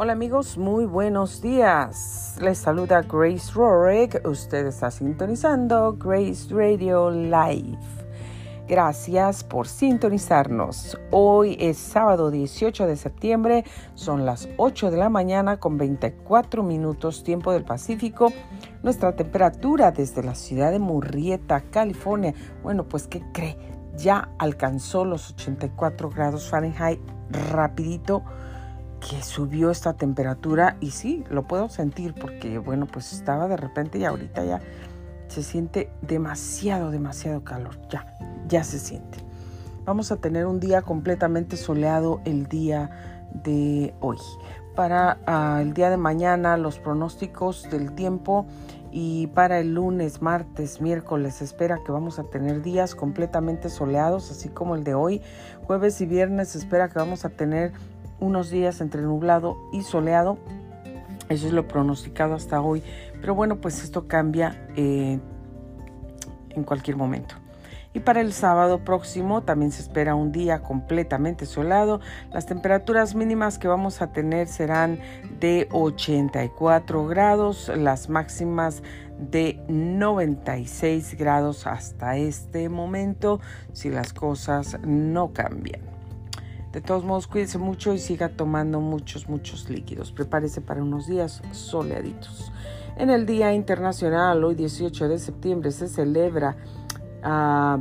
Hola amigos, muy buenos días. Les saluda Grace Rorick. Usted está sintonizando Grace Radio Live. Gracias por sintonizarnos. Hoy es sábado 18 de septiembre, son las 8 de la mañana con 24 minutos tiempo del Pacífico. Nuestra temperatura desde la ciudad de Murrieta, California, bueno, pues ¿qué cree? Ya alcanzó los 84 grados Fahrenheit rapidito que subió esta temperatura y sí, lo puedo sentir porque bueno, pues estaba de repente y ahorita ya se siente demasiado, demasiado calor, ya, ya se siente. Vamos a tener un día completamente soleado el día de hoy. Para ah, el día de mañana los pronósticos del tiempo y para el lunes, martes, miércoles espera que vamos a tener días completamente soleados, así como el de hoy. Jueves y viernes espera que vamos a tener unos días entre nublado y soleado. Eso es lo pronosticado hasta hoy. Pero bueno, pues esto cambia eh, en cualquier momento. Y para el sábado próximo también se espera un día completamente soleado. Las temperaturas mínimas que vamos a tener serán de 84 grados, las máximas de 96 grados hasta este momento si las cosas no cambian. De todos modos, cuídese mucho y siga tomando muchos, muchos líquidos. Prepárese para unos días soleaditos. En el Día Internacional, hoy 18 de septiembre, se celebra ah,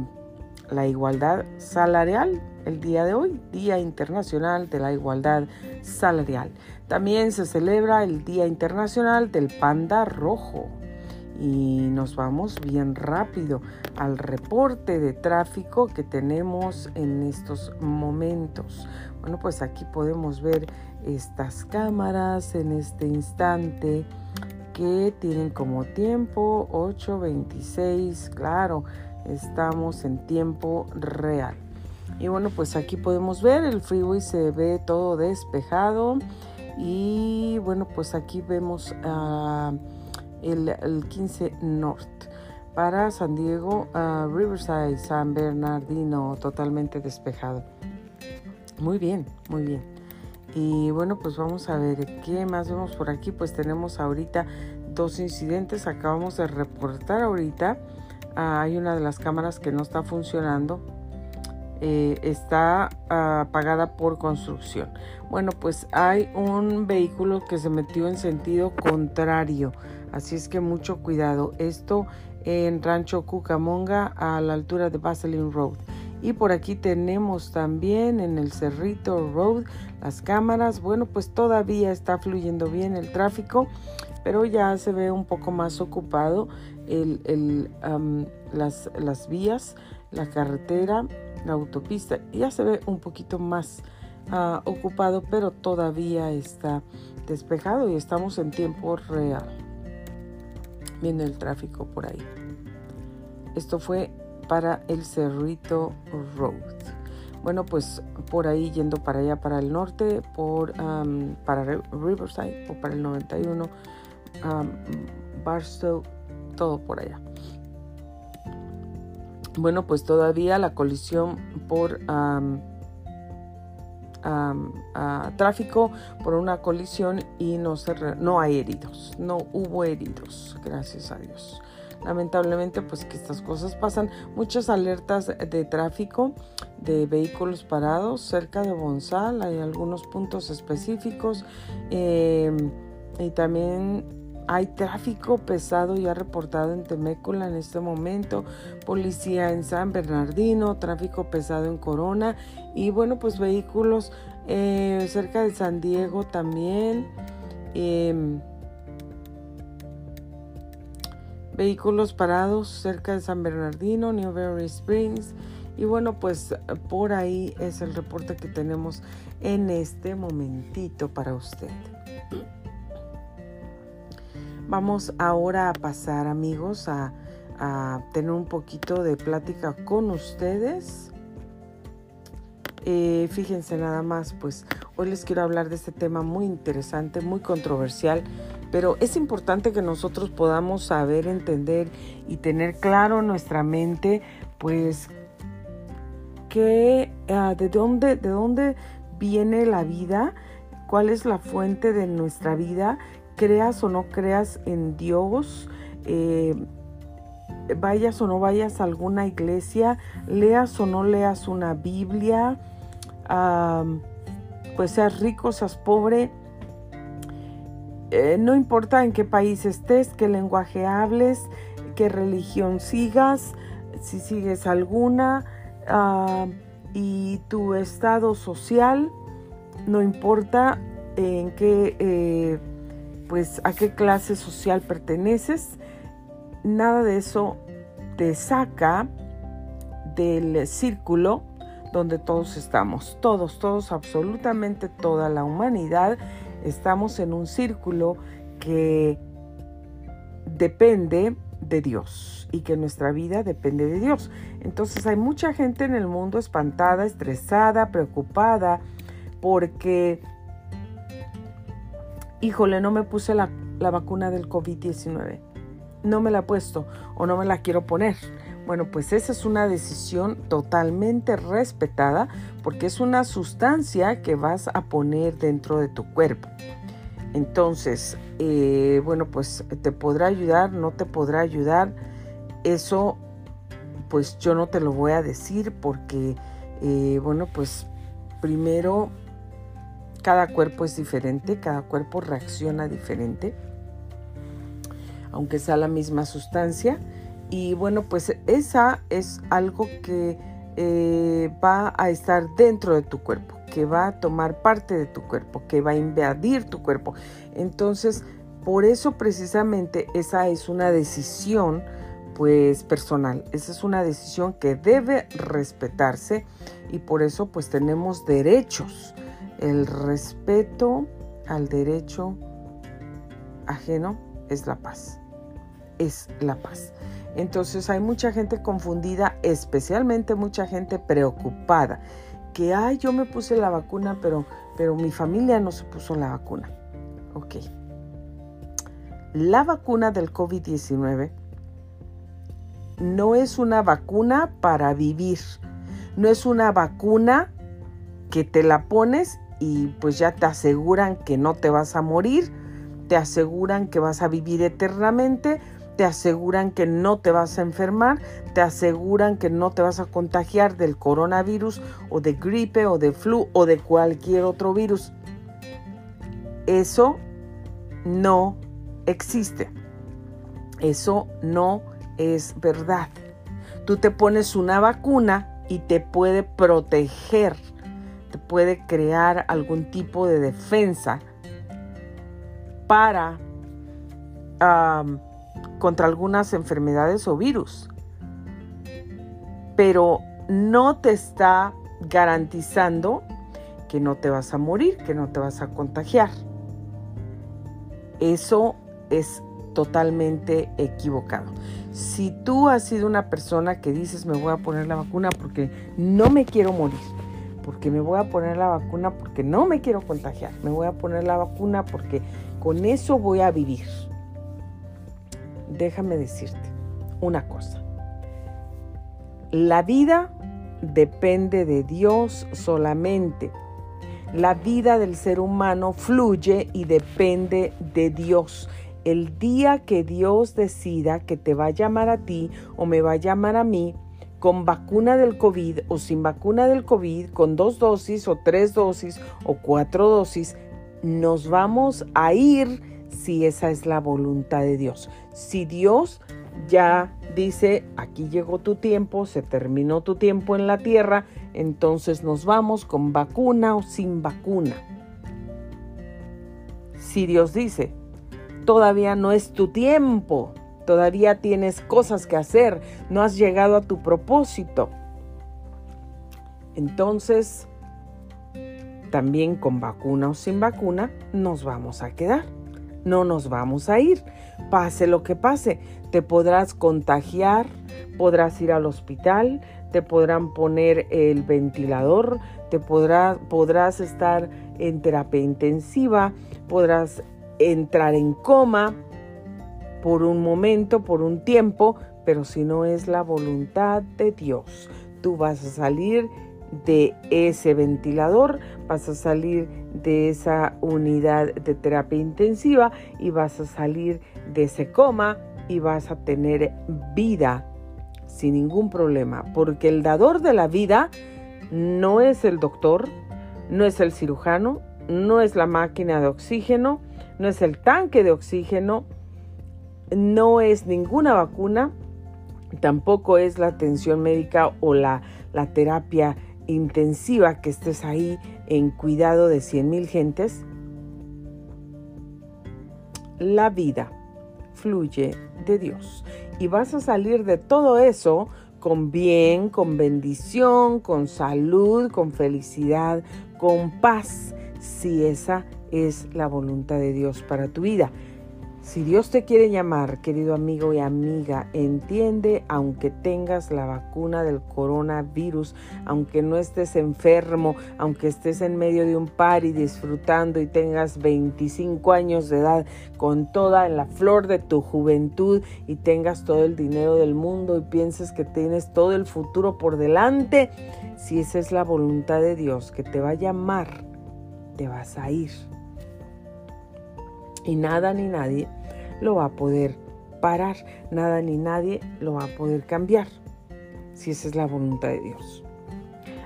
la igualdad salarial. El día de hoy, Día Internacional de la Igualdad Salarial. También se celebra el Día Internacional del Panda Rojo y nos vamos bien rápido al reporte de tráfico que tenemos en estos momentos. Bueno, pues aquí podemos ver estas cámaras en este instante que tienen como tiempo 8.26, claro, estamos en tiempo real. Y bueno, pues aquí podemos ver el freeway se ve todo despejado y bueno, pues aquí vemos a el, 15 North. Para San Diego, Riverside, San Bernardino, totalmente despejado. Muy bien, muy bien. Y bueno, pues vamos a ver qué más vemos por aquí. Pues tenemos ahorita dos incidentes. Acabamos de reportar ahorita. Ah, hay una de las cámaras que no está funcionando. Eh, está apagada por construcción. Bueno, pues hay un vehículo que se metió en sentido contrario Así es que mucho cuidado. Esto en Rancho Cucamonga a la altura de Vaseline Road. Y por aquí tenemos también en el Cerrito Road las cámaras. Bueno, pues todavía está fluyendo bien el tráfico, pero ya se ve un poco más ocupado las, vías, la carretera, la autopista. Ya se ve un poquito más ah, ocupado, pero todavía está despejado y estamos en tiempo real viendo el tráfico por ahí. Esto fue para el Cerrito Road. Bueno, pues por ahí yendo para allá, para el norte, por para Riverside o para el 91, um, Barstow, todo por allá. Bueno, pues todavía la colisión por tráfico por una colisión y no, se no hay heridos, no hubo heridos, gracias a Dios. Lamentablemente, pues que estas cosas pasan. Muchas alertas de tráfico de vehículos parados cerca de Bonsal, hay algunos puntos específicos eh, y también hay tráfico pesado ya reportado en Temécula en este momento, policía en San Bernardino, tráfico pesado en Corona y bueno, pues vehículos eh, cerca de San Diego también. Em, vehículos parados cerca de San Bernardino, Newberry Springs. Y bueno, pues por ahí es el reporte que tenemos en este momentito para usted. Vamos ahora a pasar amigos a, tener un poquito de plática con ustedes. Eh, fíjense nada más, pues hoy les quiero hablar de este tema muy interesante, muy controversial, pero es importante que nosotros podamos saber, entender y tener claro en nuestra mente, pues, que, ah, de, dónde, de dónde viene la vida cuál es la fuente de nuestra vida, creas o no creas en Dios, eh, vayas o no vayas a alguna iglesia, leas o no leas una Biblia, pues seas rico, seas pobre, eh, no importa en qué país estés, qué lenguaje hables, qué religión sigas, si sigues alguna, y tu estado social, no importa en qué, eh, pues a qué clase social perteneces, nada de eso te saca del círculo donde todos estamos, todos, todos, absolutamente toda la humanidad, estamos en un círculo que depende de Dios y que nuestra vida depende de Dios. Entonces hay mucha gente en el mundo espantada, estresada, preocupada, porque, híjole, no me puse la, la vacuna del COVID-19. No me la he puesto o no me la quiero poner. Bueno, pues esa es una decisión totalmente respetada porque es una sustancia que vas a poner dentro de tu cuerpo. Entonces, eh, bueno, pues te podrá ayudar, no te podrá ayudar. Eso, pues yo no te lo voy a decir porque, eh, bueno, pues primero, cada cuerpo es diferente, cada cuerpo reacciona diferente, aunque sea la misma sustancia. Y bueno, pues esa es algo que eh, va a estar dentro de tu cuerpo que va a tomar parte de tu cuerpo, que va a invadir tu cuerpo. Entonces, por eso precisamente esa es una decisión pues personal. Esa es una decisión que debe respetarse y por eso pues tenemos derechos. El respeto al derecho ajeno es la paz. Es la paz. Entonces hay mucha gente confundida, especialmente mucha gente preocupada que, ay, yo me puse la vacuna, pero, pero mi familia no se puso la vacuna. Ok. La vacuna del COVID-19 no es una vacuna para vivir. No es una vacuna que te la pones y pues ya te aseguran que no te vas a morir, te aseguran que vas a vivir eternamente te aseguran que no te vas a enfermar, te aseguran que no te vas a contagiar del coronavirus o de gripe o de flu o de cualquier otro virus. Eso no existe. Eso no es verdad. Tú te pones una vacuna y te puede proteger, te puede crear algún tipo de defensa para contra algunas enfermedades o virus, pero no te está garantizando que no te vas a morir, que no te vas a contagiar. Eso es totalmente equivocado. Si tú has sido una persona que dices me voy a poner la vacuna porque no me quiero morir, porque me voy a poner la vacuna porque no me quiero contagiar, me voy a poner la vacuna porque con eso voy a vivir déjame decirte una cosa. La vida depende de Dios solamente. La vida del ser humano fluye y depende de Dios. El día que Dios decida que te va a llamar a ti o me va a llamar a mí, con vacuna del COVID o sin vacuna del COVID, con dos dosis o tres dosis o cuatro dosis, nos vamos a ir si esa es la voluntad de Dios. Si Dios ya dice, aquí llegó tu tiempo, se terminó tu tiempo en la tierra, entonces nos vamos con vacuna o sin vacuna. Si Dios dice, todavía no es tu tiempo, todavía tienes cosas que hacer, no has llegado a tu propósito, entonces también con vacuna o sin vacuna nos vamos a quedar. No nos vamos a ir. Pase lo que pase, te podrás contagiar, podrás ir al hospital, te podrán poner el ventilador, te podrás estar en terapia intensiva, podrás entrar en coma por un momento, por un tiempo, pero si no es la voluntad de Dios, tú vas a salir de ese ventilador, vas a salir de esa unidad de terapia intensiva y vas a salir de ese coma y vas a tener vida sin ningún problema, porque el dador de la vida no es el doctor, no es el cirujano, no es la máquina de oxígeno, no es el tanque de oxígeno, no es ninguna vacuna, tampoco es la atención médica o la, terapia intensiva que estés ahí en cuidado de 100 mil gentes. La vida fluye de Dios y vas a salir de todo eso con bien, con bendición, con salud, con felicidad, con paz, si esa es la voluntad de Dios para tu vida. Si Dios te quiere llamar, querido amigo y amiga, entiende, aunque tengas la vacuna del coronavirus, aunque no estés enfermo, aunque estés en medio de un party disfrutando y tengas 25 años de edad, con toda la flor de tu juventud y tengas todo el dinero del mundo y pienses que tienes todo el futuro por delante, si esa es la voluntad de Dios que te va a llamar, te vas a ir y nada ni nadie lo va a poder parar, nada ni nadie lo va a poder cambiar, si esa es la voluntad de Dios.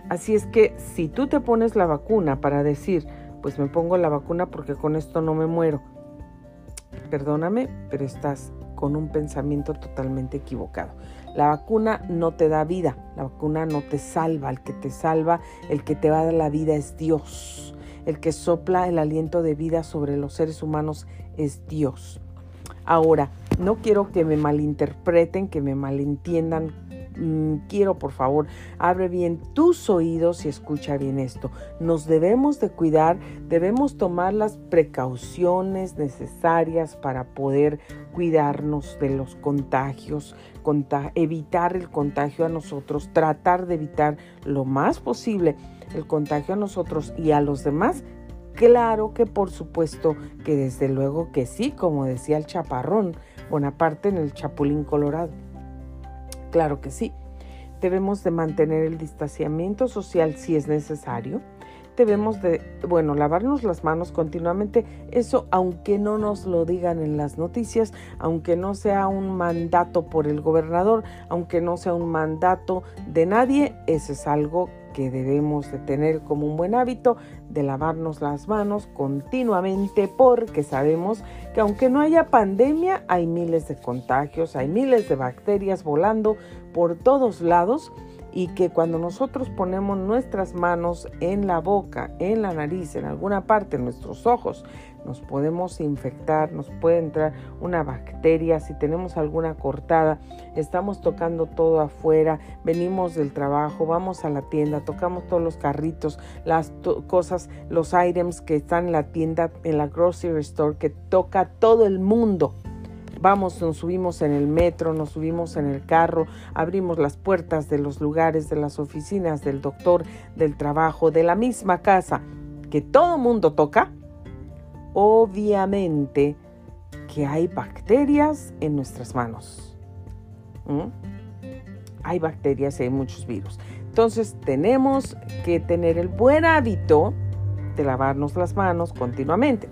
Así es que si tú te pones la vacuna para decir, pues me pongo la vacuna porque con esto no me muero, perdóname, pero estás con un pensamiento totalmente equivocado. La vacuna no te da vida, la vacuna no te salva, el que te salva, el que te va a dar la vida es Dios. El que sopla el aliento de vida sobre los seres humanos es Dios. Ahora, no quiero que me malinterpreten, que me malentiendan. Mm, quiero, por favor, abre bien tus oídos y escucha bien esto. Nos debemos de cuidar, debemos tomar las precauciones necesarias para poder cuidarnos de los contagios, evitar el contagio a nosotros, tratar de evitar lo más posible el contagio a nosotros y a los demás? Claro que por supuesto que desde luego que sí, como decía el chaparrón Bonaparte en el Chapulín Colorado. Claro que sí. Debemos de mantener el distanciamiento social si es necesario. Debemos de, bueno, lavarnos las manos continuamente. Eso, aunque no nos lo digan en las noticias, aunque no sea un mandato por el gobernador, aunque no sea un mandato de nadie, eso es algo que debemos de tener como un buen hábito de lavarnos las manos continuamente porque sabemos que aunque no haya pandemia hay miles de contagios, hay miles de bacterias volando por todos lados y que cuando nosotros ponemos nuestras manos en la boca, en la nariz, en alguna parte, en nuestros ojos, nos podemos infectar, nos puede entrar una bacteria, si tenemos alguna cortada, estamos tocando todo afuera, venimos del trabajo, vamos a la tienda, tocamos todos los carritos, las cosas, los items que están en la tienda, en la grocery store, que toca todo el mundo. Vamos, nos subimos en el metro, nos subimos en el carro, abrimos las puertas de los lugares, de las oficinas, del doctor, del trabajo, de la misma casa, que todo mundo toca obviamente que hay bacterias en nuestras manos. Hay bacterias y hay muchos virus. Entonces tenemos que tener el buen hábito de lavarnos las manos continuamente.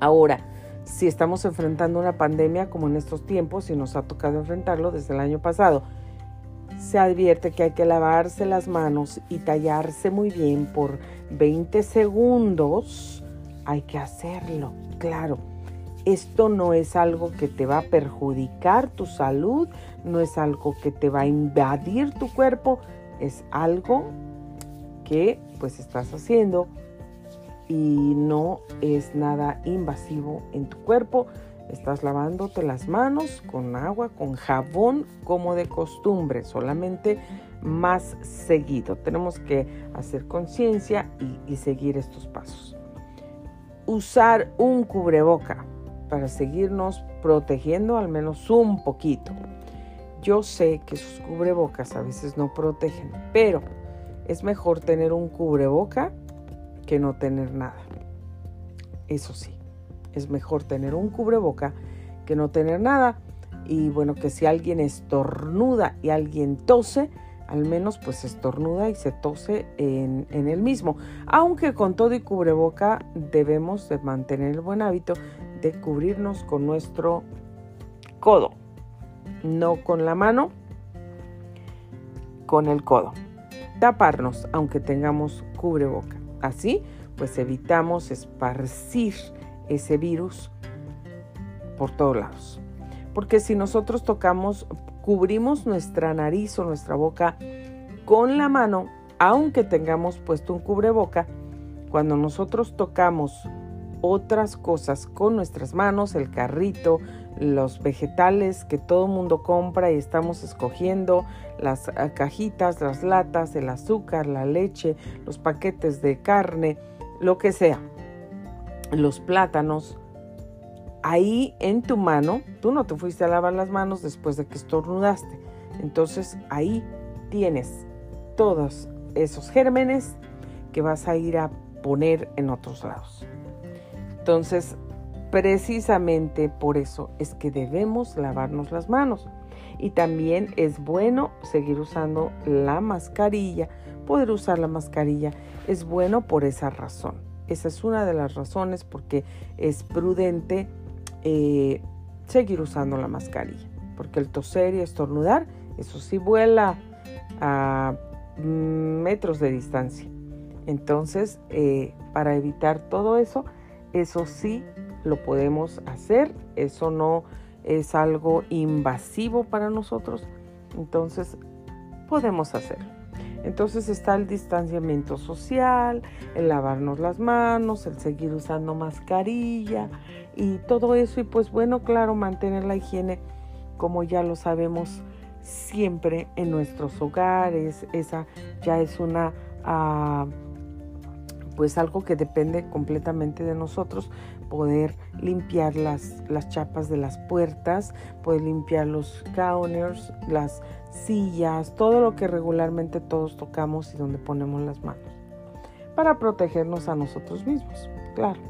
Ahora, si estamos enfrentando una pandemia como en estos tiempos y nos ha tocado enfrentarlo desde el año pasado, se advierte que hay que lavarse las manos y tallarse muy bien por 20 segundos hay que hacerlo, claro. Esto no es algo que te va a perjudicar tu salud, no es algo que te va a invadir tu cuerpo, es algo que pues estás haciendo y no es nada invasivo en tu cuerpo. Estás lavándote las manos con agua, con jabón como de costumbre, solamente más seguido. Tenemos que hacer conciencia y, y seguir estos pasos usar un cubreboca para seguirnos protegiendo al menos un poquito. Yo sé que sus cubrebocas a veces no protegen, pero es mejor tener un cubreboca que no tener nada. Eso sí, es mejor tener un cubreboca que no tener nada. Y bueno, que si alguien estornuda y alguien tose, al menos pues estornuda y se tose en, en, el mismo. Aunque con todo y cubreboca debemos de mantener el buen hábito de cubrirnos con nuestro codo, no con la mano, con el codo. Taparnos aunque tengamos cubreboca. Así pues evitamos esparcir ese virus por todos lados. Porque si nosotros tocamos, cubrimos nuestra nariz o nuestra boca con la mano, aunque tengamos puesto un cubreboca, cuando nosotros tocamos otras cosas con nuestras manos, el carrito, los vegetales que todo mundo compra y estamos escogiendo, las ah, cajitas, las latas, el azúcar, la leche, los paquetes de carne, lo que sea, los plátanos, ahí en tu mano, tú no te fuiste a lavar las manos después de que estornudaste. Entonces ahí tienes todos esos gérmenes que vas a ir a poner en otros lados. Entonces, precisamente por eso es que debemos lavarnos las manos. Y también es bueno seguir usando la mascarilla, poder usar la mascarilla. Es bueno por esa razón. Esa es una de las razones porque es prudente eh, seguir usando la mascarilla, porque el toser y estornudar, eso sí vuela a metros de distancia. Entonces, eh, para evitar todo eso, eso sí lo podemos hacer, eso no es algo invasivo para nosotros, entonces podemos hacerlo. Entonces está el distanciamiento social, el lavarnos las manos, el seguir usando mascarilla y todo eso. Y pues bueno, claro, mantener la higiene como ya lo sabemos siempre en nuestros hogares. Esa ya es una... Ah, pues algo que depende completamente de nosotros, poder limpiar las, las chapas de las puertas, poder limpiar los counters, las sillas, todo lo que regularmente todos tocamos y donde ponemos las manos, para protegernos a nosotros mismos, claro,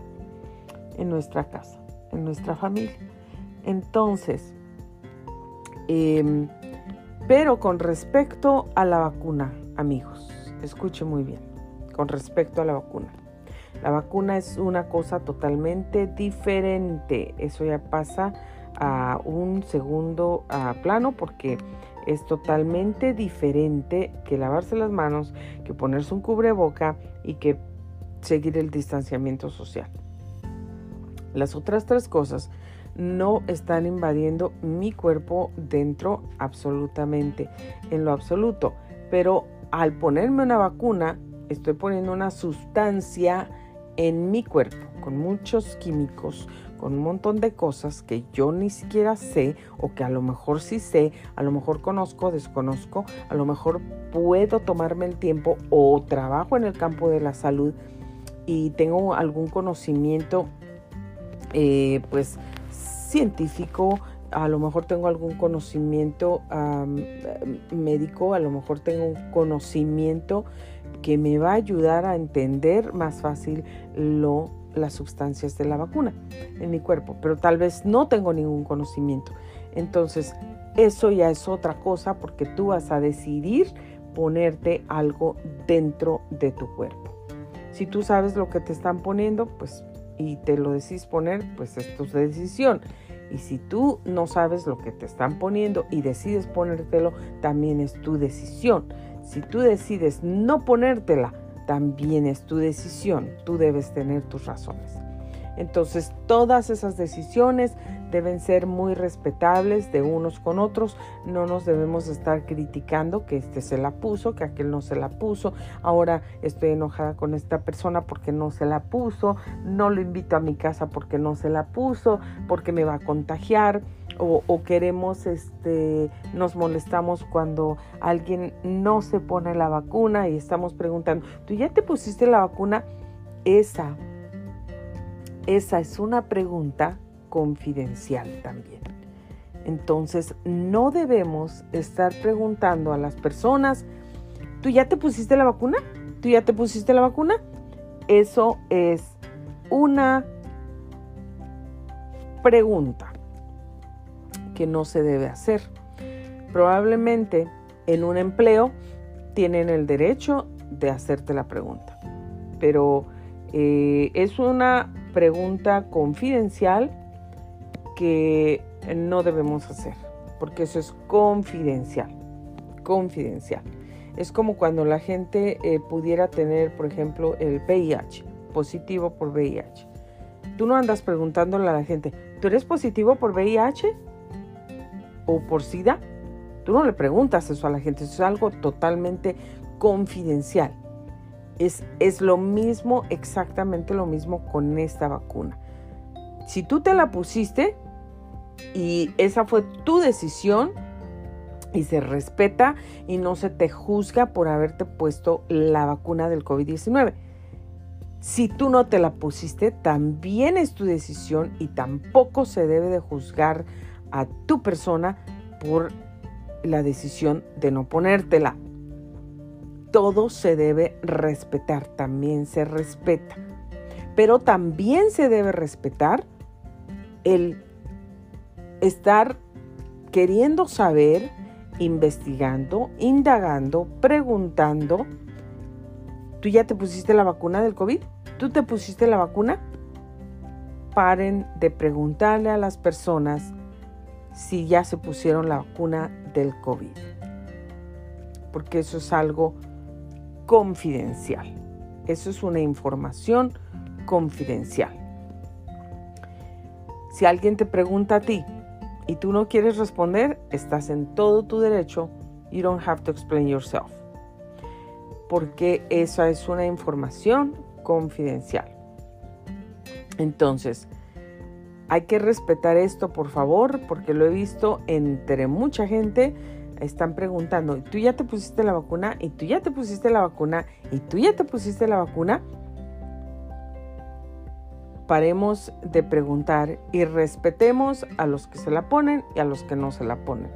en nuestra casa, en nuestra familia. Entonces, em, pero con respecto a la vacuna, amigos, escuche muy bien, con respecto a la vacuna. La vacuna es una cosa totalmente diferente. Eso ya pasa a un segundo plano porque es totalmente diferente que lavarse las manos, que ponerse un cubreboca y que seguir el distanciamiento social. Las otras tres cosas no están invadiendo mi cuerpo dentro absolutamente, en lo absoluto. Pero al ponerme una vacuna, estoy poniendo una sustancia en mi cuerpo con muchos químicos, con un montón de cosas que yo ni siquiera sé o que a lo mejor sí sé, a lo mejor conozco, desconozco, a lo mejor puedo tomarme el tiempo o trabajo en el campo de la salud y tengo algún conocimiento eh, pues científico, a lo mejor tengo algún conocimiento médico, a lo mejor tengo un conocimiento que me va a ayudar a entender más fácil lo las sustancias de la vacuna en mi cuerpo, pero tal vez no tengo ningún conocimiento. Entonces, eso ya es otra cosa porque tú vas a decidir ponerte algo dentro de tu cuerpo. Si tú sabes lo que te están poniendo, pues y te lo decís poner, pues es tu decisión. Y si tú no sabes lo que te están poniendo y decides ponértelo, también es tu decisión. Si tú decides no ponértela, también es tu decisión, tú debes tener tus razones. Entonces todas esas decisiones deben ser muy respetables de unos con otros, no nos debemos estar criticando que este se la puso, que aquel no se la puso, ahora estoy enojada con esta persona porque no se la puso, no lo invito a mi casa porque no se la puso, porque me va a contagiar o, queremos, este, nos molestamos cuando alguien no se pone la vacuna y estamos preguntando, ¿tú ya te pusiste la vacuna? Esa, esa es una pregunta confidencial también. Entonces, no debemos estar preguntando a las personas, ¿tú ya te pusiste la vacuna? ¿Tú ya te pusiste la vacuna? Eso es una pregunta que no se debe hacer. Probablemente en un empleo, tienen el derecho de hacerte la pregunta. Pero eh, es una pregunta confidencial que no debemos hacer, porque eso es confidencial, confidencial. Es como cuando la gente eh, pudiera tener, por ejemplo, el VIH, positivo por VIH. Tú no andas preguntándole a la gente, ¿tú eres positivo por VIH o por SIDA? Tú no le preguntas eso a la gente, es algo totalmente confidencial. Es, es lo mismo, exactamente lo mismo con esta vacuna. Si tú te la pusiste y esa fue tu decisión y se respeta y no se te juzga por haberte puesto la vacuna del COVID-19. Si tú no te la pusiste, también es tu decisión y tampoco se debe de juzgar a tu persona por la decisión de no ponértela. Todo se debe respetar, también se respeta. Pero también se debe respetar el estar queriendo saber, investigando, indagando, preguntando. ¿Tú ya te pusiste la vacuna del COVID? ¿Tú te pusiste la vacuna? Paren de preguntarle a las personas si ya se pusieron la vacuna del COVID. Porque eso es algo confidencial. Eso es una información confidencial. Si alguien te pregunta a ti y tú no quieres responder, estás en todo tu derecho. You don't have to explain yourself. Porque esa es una información confidencial. Entonces, hay que respetar esto, por favor, porque lo he visto entre mucha gente. Están preguntando, ¿tú ya te pusiste la vacuna? ¿Y tú ya te pusiste la vacuna? ¿Y tú ya te pusiste la vacuna? Paremos de preguntar y respetemos a los que se la ponen y a los que no se la ponen.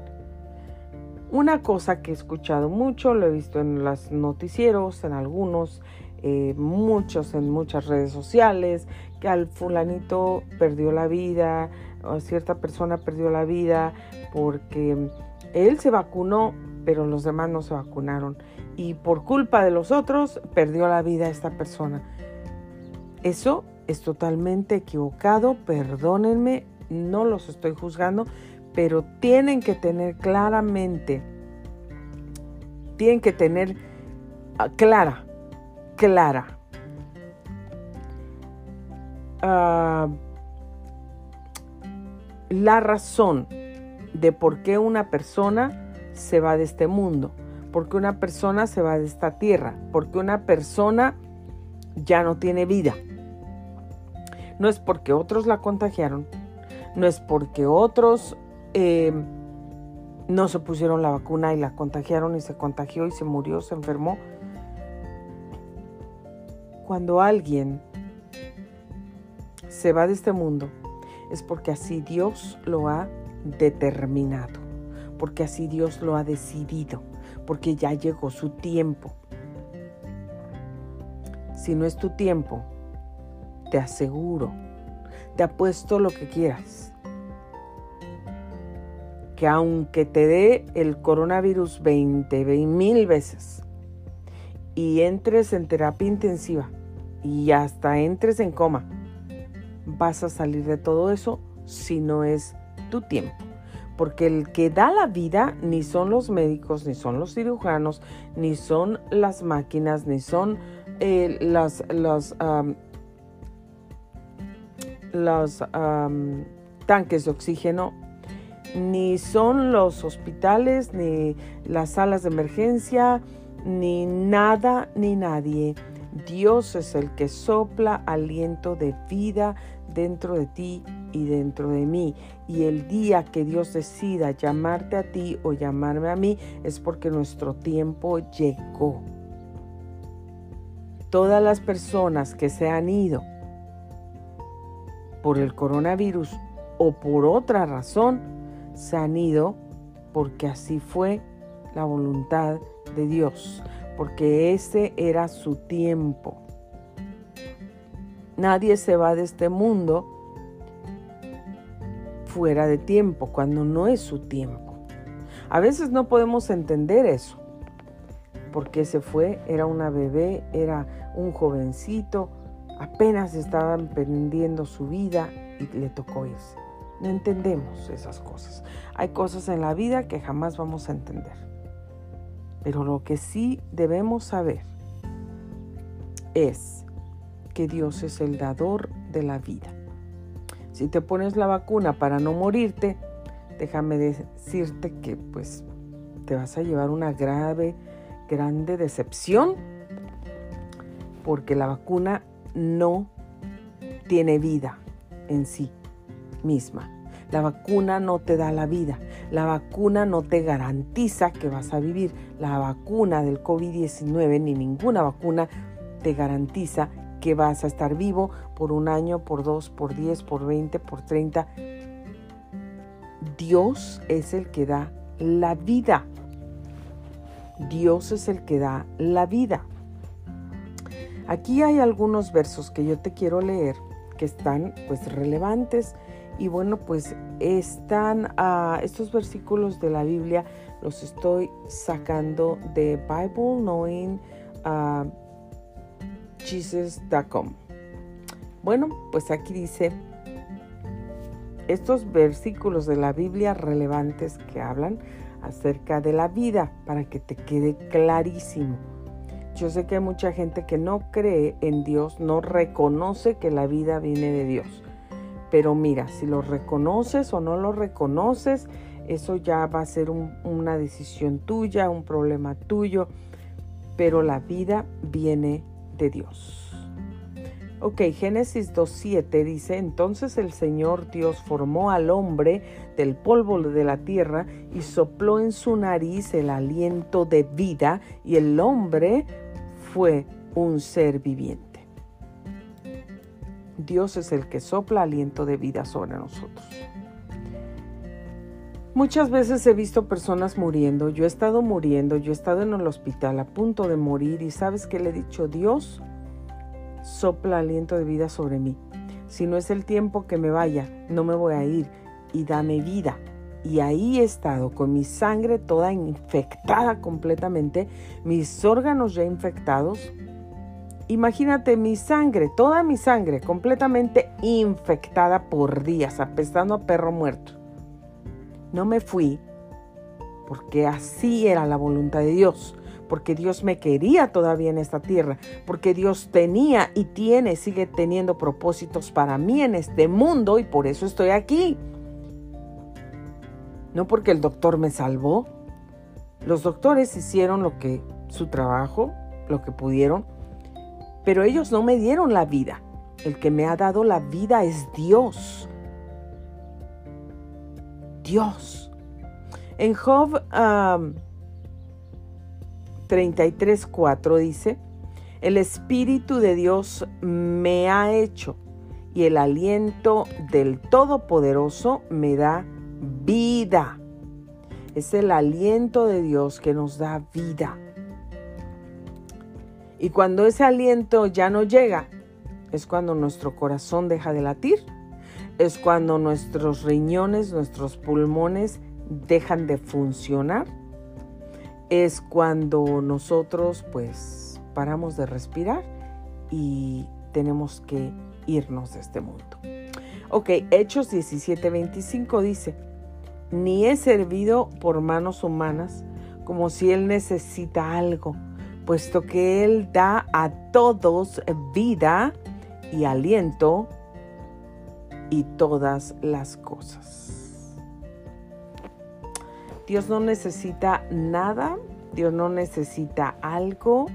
Una cosa que he escuchado mucho, lo he visto en los noticieros, en algunos, eh, muchos en muchas redes sociales, al fulanito perdió la vida, o cierta persona perdió la vida porque él se vacunó, pero los demás no se vacunaron. Y por culpa de los otros, perdió la vida esta persona. Eso es totalmente equivocado, perdónenme, no los estoy juzgando, pero tienen que tener claramente, tienen que tener ah, clara clara. Ah, la razón de por qué una persona se va de este mundo, por qué una persona se va de esta tierra, por qué una persona ya no tiene vida. No es porque otros la contagiaron, no es porque otros eh, no se pusieron la vacuna y la contagiaron y se contagió y se murió, se enfermó. Cuando alguien se va de este mundo es porque así Dios lo ha determinado, porque así Dios lo ha decidido, porque ya llegó su tiempo. Si no es tu tiempo, te aseguro, te apuesto lo que quieras, que aunque te dé el coronavirus 20, 20 mil veces, y entres en terapia intensiva y hasta entres en coma, vas a salir de todo eso si no es tu tiempo. Porque el que da la vida ni son los médicos, ni son los cirujanos, ni son las máquinas, ni son eh, las, los tanques de oxígeno, ni son los hospitales, ni las salas de emergencia, ni nada ni nadie. Dios es el que sopla aliento de vida dentro de ti y dentro de mí. Y el día que Dios decida llamarte a ti o llamarme a mí es porque nuestro tiempo llegó. Todas las personas que se han ido por el coronavirus o por otra razón, se han ido porque así fue la voluntad de Dios, porque ese era su tiempo. Nadie se va de este mundo fuera de tiempo, cuando no es su tiempo. A veces no podemos entender eso. porque se fue? Era una bebé, era un jovencito, apenas estaba emprendiendo su vida y le tocó irse. No entendemos esas cosas. Hay cosas en la vida que jamás vamos a entender. Pero lo que sí debemos saber es que Dios es el dador de la vida. Si te pones la vacuna para no morirte, déjame decirte que pues te vas a llevar una grave, grande decepción porque la vacuna no tiene vida en sí misma. La vacuna no te da la vida. La vacuna no te garantiza que vas a vivir. La vacuna del COVID-19 ni ninguna vacuna te garantiza que vas a estar vivo por un año, por dos, por diez, por veinte, por treinta. Dios es el que da la vida. Dios es el que da la vida. Aquí hay algunos versos que yo te quiero leer que están pues relevantes y bueno pues están uh, estos versículos de la Biblia los estoy sacando de Bible Knowing Jesus.com. Bueno, pues aquí dice estos versículos de la Biblia relevantes que hablan acerca de la vida para que te quede clarísimo. Yo sé que hay mucha gente que no cree en Dios, no reconoce que la vida viene de Dios. Pero mira, si lo reconoces o no lo reconoces, eso ya va a ser una decisión tuya, un problema tuyo. Pero la vida viene Dios. Ok, Génesis 2.7 dice, entonces el Señor Dios formó al hombre del polvo de la tierra y sopló en su nariz el aliento de vida y el hombre fue un ser viviente. Dios es el que sopla aliento de vida sobre nosotros. Muchas veces he visto personas muriendo, yo he estado muriendo, yo he estado en el hospital a punto de morir y sabes que le he dicho, Dios, sopla aliento de vida sobre mí. Si no es el tiempo que me vaya, no me voy a ir y dame vida. Y ahí he estado con mi sangre toda infectada completamente, mis órganos ya infectados. Imagínate mi sangre, toda mi sangre completamente infectada por días, apestando a perro muerto. No me fui porque así era la voluntad de Dios porque Dios me quería todavía en esta tierra, porque Dios tenía y tiene, sigue teniendo propósitos para mí en este mundo y por eso estoy aquí. No porque el doctor me salvó. Los doctores hicieron lo que su trabajo, lo que pudieron, pero ellos no me dieron la vida. El que me ha dado la vida es Dios. Dios. En Job 33.4 dice, el Espíritu de Dios me ha hecho y el aliento del Todopoderoso me da vida. Es el aliento de Dios que nos da vida. Y cuando ese aliento ya no llega, es cuando nuestro corazón deja de latir, es cuando nuestros riñones, nuestros pulmones dejan de funcionar es cuando nosotros pues paramos de respirar y tenemos que irnos de este mundo. Ok, Hechos 17:25 dice, ni he servido por manos humanas como si Él necesita algo, puesto que Él da a todos vida y aliento y todas las cosas. Dios no necesita nada, Dios no necesita algo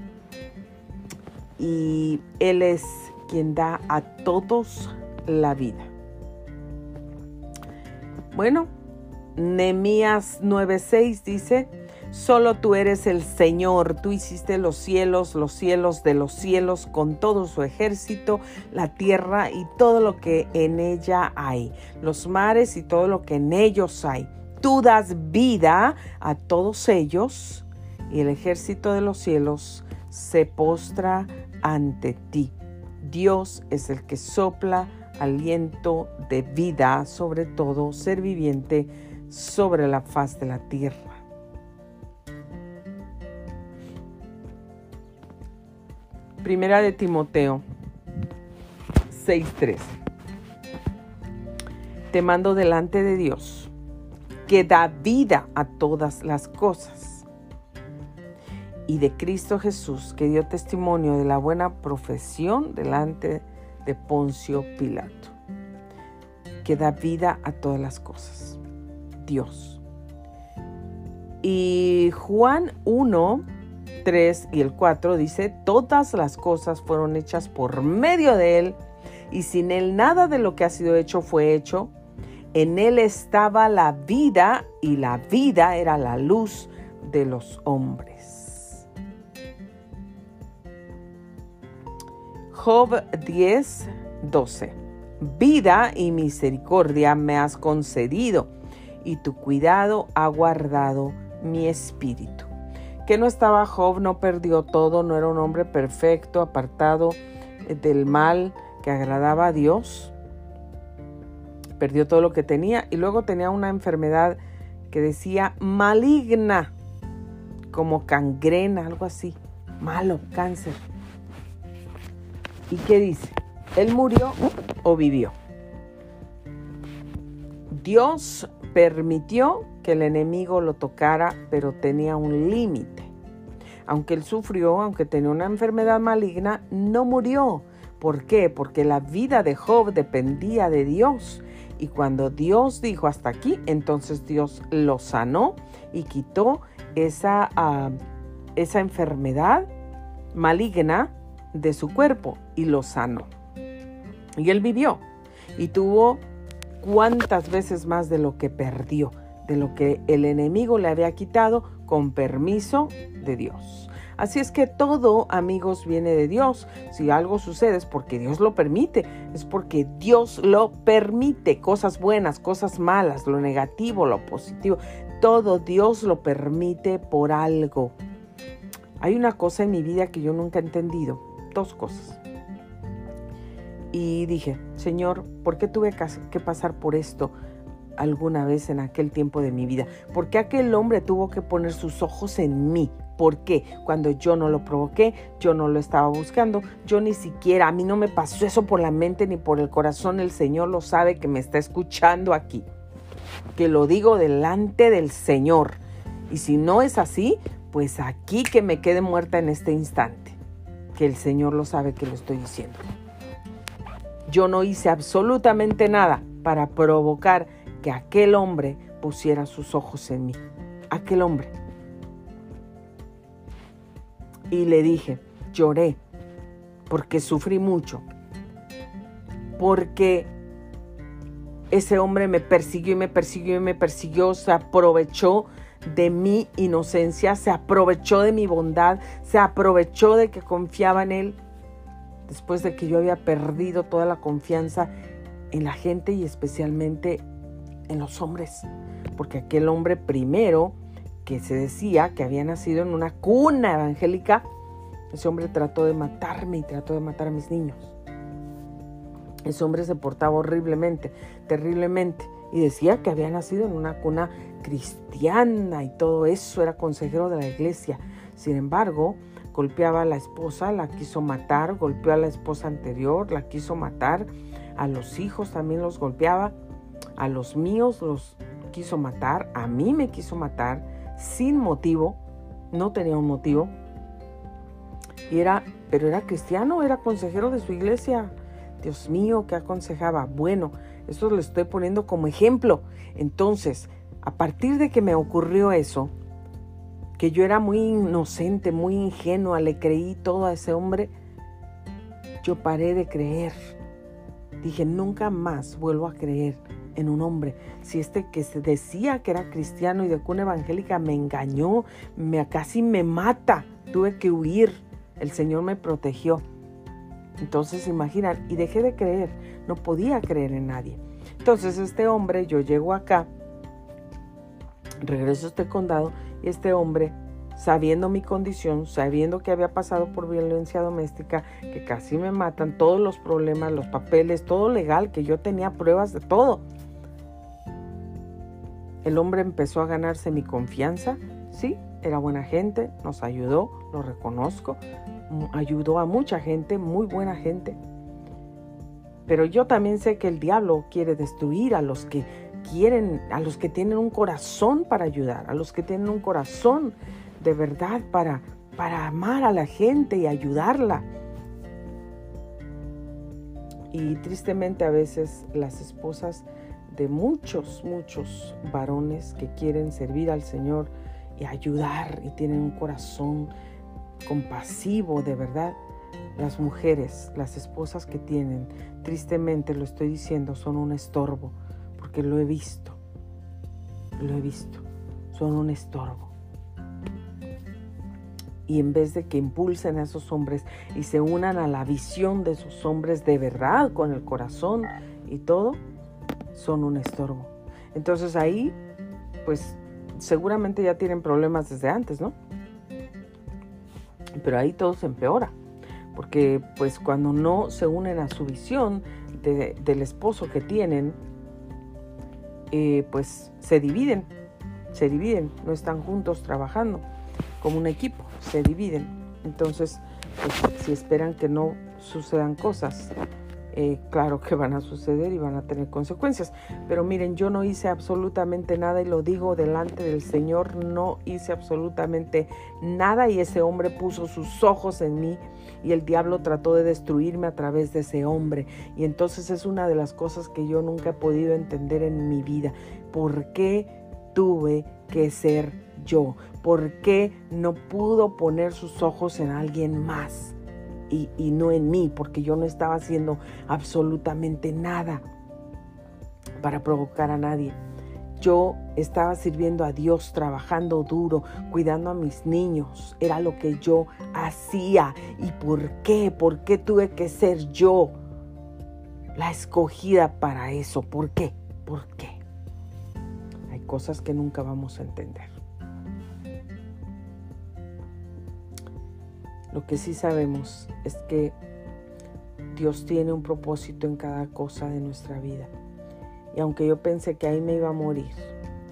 y Él es quien da a todos la vida. Bueno, Nehemías 9:6 dice, Solo tú eres el Señor, tú hiciste los cielos, los cielos de los cielos, con todo su ejército, la tierra y todo lo que en ella hay, los mares y todo lo que en ellos hay tú das vida a todos ellos y el ejército de los cielos se postra ante ti. Dios es el que sopla aliento de vida sobre todo ser viviente sobre la faz de la tierra. Primera de Timoteo 6:13. Te mando delante de Dios, que da vida a todas las cosas, y de Cristo Jesús, que dio testimonio de la buena profesión delante de Poncio Pilato, que da vida a todas las cosas. Dios. Y Juan 1, 3 y el 4 dice, todas las cosas fueron hechas por medio de Él, y sin Él nada de lo que ha sido hecho fue hecho. En Él estaba la vida, y la vida era la luz de los hombres. Job 10, 12. Vida y misericordia me has concedido, y tu cuidado ha guardado mi espíritu que no estaba Job, no perdió todo, no era un hombre perfecto, apartado eh, del mal que agradaba a Dios. Perdió todo lo que tenía y luego tenía una enfermedad que decía maligna, como cangrena, algo así. Malo, cáncer. ¿Y qué dice? ¿Él murió o vivió? Dios permitió que el enemigo lo tocara, pero tenía un límite. Aunque él sufrió, aunque tenía una enfermedad maligna, no murió. ¿Por qué? Porque la vida de Job dependía de Dios. Y cuando Dios dijo hasta aquí, entonces Dios lo sanó y quitó esa, ah, esa enfermedad maligna de su cuerpo y lo sanó. Y él vivió y tuvo cuántas veces más de lo que perdió, de lo que el enemigo le había quitado con permiso de Dios. Así es que todo, amigos, viene de Dios. Si algo sucede es porque Dios lo permite, es porque Dios lo permite. Cosas buenas, cosas malas, lo negativo, lo positivo, todo Dios lo permite por algo. Hay una cosa en mi vida que yo nunca he entendido, dos cosas y dije, Señor, ¿por qué tuve que pasar por esto alguna vez en aquel tiempo de mi vida? ¿Por qué aquel hombre tuvo que poner sus ojos en mí? ¿Por qué? Cuando yo no lo provoqué, yo no lo estaba buscando, yo ni siquiera, a mí no me pasó eso por la mente ni por el corazón, el Señor lo sabe que me está escuchando aquí, que lo digo delante del Señor. Y si no es así, pues aquí que me quede muerta en este instante, que el Señor lo sabe que lo estoy diciendo. Yo no hice absolutamente nada para provocar que aquel hombre pusiera sus ojos en mí. Aquel hombre. Y le dije, lloré, porque sufrí mucho, porque ese hombre me persiguió y me persiguió y me persiguió, se aprovechó de mi inocencia, se aprovechó de mi bondad, se aprovechó de que confiaba en él después de que yo había perdido toda la confianza en la gente y especialmente en los hombres. Porque aquel hombre primero que se decía que había nacido en una cuna evangélica, ese hombre trató de matarme y trató de matar a mis niños. Ese hombre se portaba horriblemente, terriblemente, y decía que había nacido en una cuna cristiana y todo eso, era consejero de la iglesia. Sin embargo, golpeaba a la esposa, la quiso matar, golpeó a la esposa anterior, la quiso matar, a los hijos también los golpeaba, a los míos los quiso matar, a mí me quiso matar sin motivo, no tenía un motivo. Y era, pero era cristiano, era consejero de su iglesia. Dios mío, ¿qué aconsejaba? Bueno, esto lo estoy poniendo como ejemplo. Entonces, a partir de que me ocurrió eso, que yo era muy inocente, muy ingenua, le creí todo a ese hombre, yo paré de creer. Dije, nunca más vuelvo a creer en un hombre. Si este que se decía que era cristiano y de cuna evangélica me engañó, me casi me mata, tuve que huir. El Señor me protegió. Entonces, imaginan, y dejé de creer, no podía creer en nadie. Entonces, este hombre, yo llego acá, regreso a este condado este hombre, sabiendo mi condición, sabiendo que había pasado por violencia doméstica, que casi me matan, todos los problemas, los papeles, todo legal, que yo tenía pruebas de todo. El hombre empezó a ganarse mi confianza, sí, era buena gente, nos ayudó, lo reconozco, ayudó a mucha gente, muy buena gente. Pero yo también sé que el diablo quiere destruir a los que quieren, a los que tienen un corazón para ayudar, a los que tienen un corazón de verdad para, para amar a la gente y ayudarla. Y tristemente a veces las esposas de muchos, muchos varones que quieren servir al Señor y ayudar y tienen un corazón compasivo de verdad, las mujeres, las esposas que tienen, tristemente lo estoy diciendo, son un estorbo, porque lo he visto, lo he visto, son un estorbo. Y en vez de que impulsen a esos hombres y se unan a la visión de esos hombres de verdad, con el corazón y todo, son un estorbo. Entonces ahí, pues seguramente ya tienen problemas desde antes, ¿no? Pero ahí todo se empeora, porque pues cuando no se unen a su visión del esposo que tienen, eh, pues se dividen, se dividen, no están juntos trabajando como un equipo, se dividen. Entonces, pues, si esperan que no sucedan cosas, eh, claro que van a suceder y van a tener consecuencias. Pero miren, yo no hice absolutamente nada y lo digo delante del Señor, no hice absolutamente nada y ese hombre puso sus ojos en mí y el diablo trató de destruirme a través de ese hombre. Y entonces es una de las cosas que yo nunca he podido entender en mi vida. ¿Por qué tuve que ser yo? ¿Por qué no pudo poner sus ojos en alguien más? Y, no en mí, porque yo no estaba haciendo absolutamente nada para provocar a nadie. Yo estaba sirviendo a Dios, trabajando duro, cuidando a mis niños. Era lo que yo hacía. ¿Y por qué? ¿Por qué tuve que ser yo la escogida para eso? ¿Por qué? ¿Por qué? Hay cosas que nunca vamos a entender. Lo que sí sabemos es que Dios tiene un propósito en cada cosa de nuestra vida. Y aunque yo pensé que ahí me iba a morir,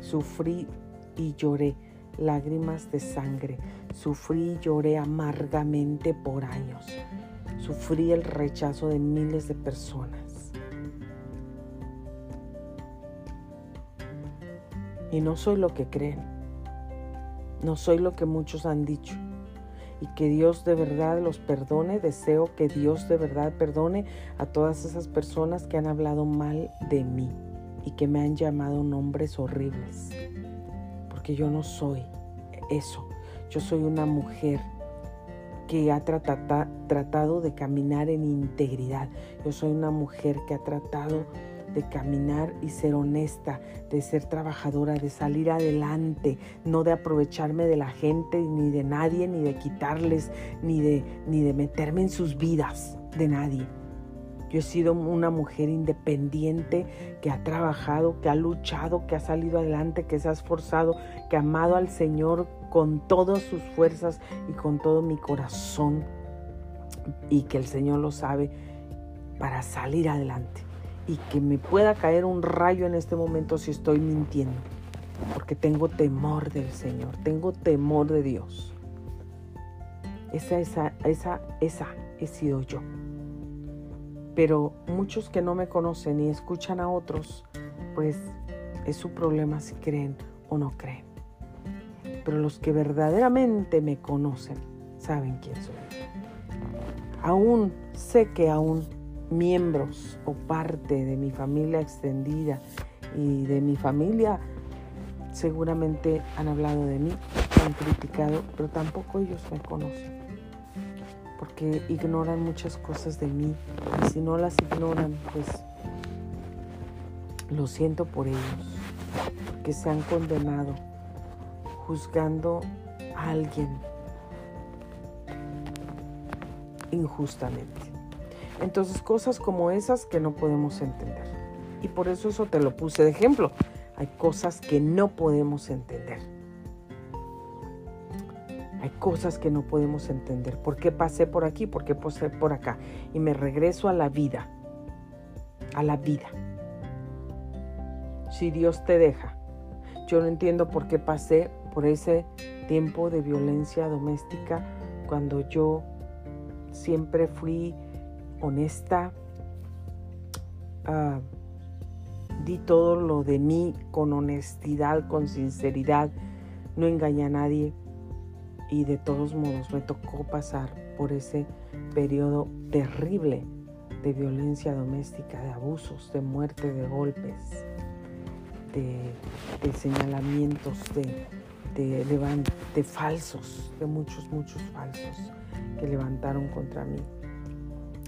sufrí y lloré lágrimas de sangre, sufrí y lloré amargamente por años, sufrí el rechazo de miles de personas. Y no soy lo que creen, no soy lo que muchos han dicho y que Dios de verdad los perdone. Deseo que Dios de verdad perdone a todas esas personas que han hablado mal de mí y que me han llamado nombres horribles. Porque yo no soy eso. Yo soy una mujer que ha tratado de caminar en integridad. Yo soy una mujer que ha tratado de caminar y ser honesta, de ser trabajadora, de salir adelante, no de aprovecharme de la gente, ni de nadie, ni de quitarles, ni de, ni de meterme en sus vidas de nadie. Yo he sido una mujer independiente que ha trabajado, que ha luchado, que ha salido adelante, que se ha esforzado, que ha amado al Señor con todas sus fuerzas y con todo mi corazón. Y que el Señor lo sabe para salir adelante y que me pueda caer un rayo en este momento si estoy mintiendo. Porque tengo temor del Señor, tengo temor de Dios. Esa, esa, esa, esa he sido yo. Pero muchos que no me conocen y escuchan a otros, pues es su problema si creen o no creen. Pero los que verdaderamente me conocen, saben quién soy. Aún sé que aún miembros o parte de mi familia extendida y de mi familia seguramente han hablado de mí, han criticado, pero tampoco ellos me conocen. Porque ignoran muchas cosas de mí. Y si no las ignoran, pues lo siento por ellos. Porque se han condenado juzgando a alguien injustamente. Entonces cosas como esas que no podemos entender. Y por eso eso te lo puse de ejemplo. Hay cosas que no podemos entender. Hay cosas que no podemos entender. ¿Por qué pasé por aquí? ¿Por qué pasé por acá? Y me regreso a la vida. A la vida. Si Dios te deja. Yo no entiendo por qué pasé por ese tiempo de violencia doméstica cuando yo siempre fui honesta, uh, di todo lo de mí con honestidad, con sinceridad, no engañé a nadie y de todos modos me tocó pasar por ese periodo terrible de violencia doméstica, de abusos, de muerte, de golpes, de, señalamientos, de, de, de falsos, de muchos, muchos falsos que levantaron contra mí.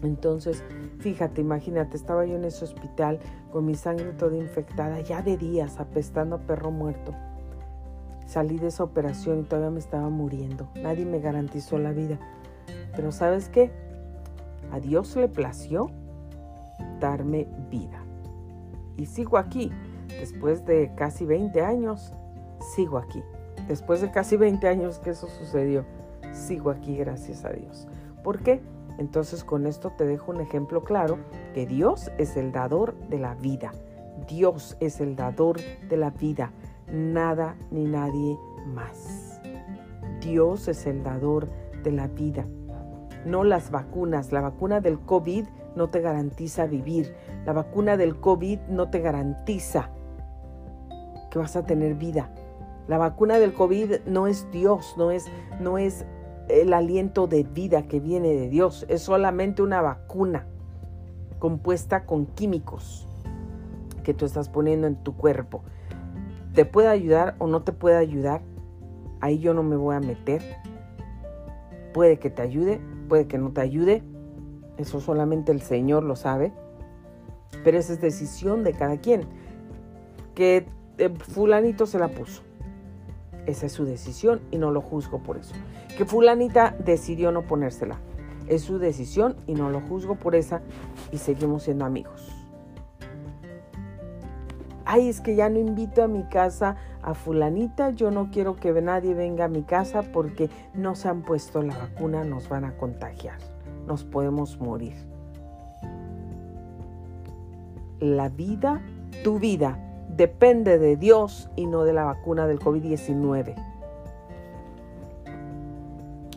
Entonces, fíjate, imagínate, estaba yo en ese hospital con mi sangre toda infectada, ya de días, apestando a perro muerto. Salí de esa operación y todavía me estaba muriendo. Nadie me garantizó la vida. Pero ¿sabes qué? A Dios le plació darme vida. Y sigo aquí. Después de casi 20 años, sigo aquí. Después de casi 20 años que eso sucedió, sigo aquí, gracias a Dios. ¿Por qué? Entonces con esto te dejo un ejemplo claro que Dios es el dador de la vida. Dios es el dador de la vida, nada ni nadie más. Dios es el dador de la vida. No las vacunas. La vacuna del COVID no te garantiza vivir. La vacuna del COVID no te garantiza que vas a tener vida. La vacuna del COVID no es Dios, no es, no es el aliento de vida que viene de Dios, es solamente una vacuna compuesta con químicos que tú estás poniendo en tu cuerpo. ¿Te puede ayudar o no te puede ayudar? Ahí yo no me voy a meter. Puede que te ayude, puede que no te ayude. Eso solamente el Señor lo sabe. Pero esa es decisión de cada quien. Que eh, fulanito se la puso. Esa es su decisión y no lo juzgo por eso. Que fulanita decidió no ponérsela. Es su decisión y no lo juzgo por esa y seguimos siendo amigos. Ay, es que ya no invito a mi casa a fulanita, yo no quiero que nadie venga a mi casa porque no se han puesto la vacuna, nos van a contagiar, nos podemos morir. La vida, tu vida, depende de Dios y no de la vacuna del COVID-19.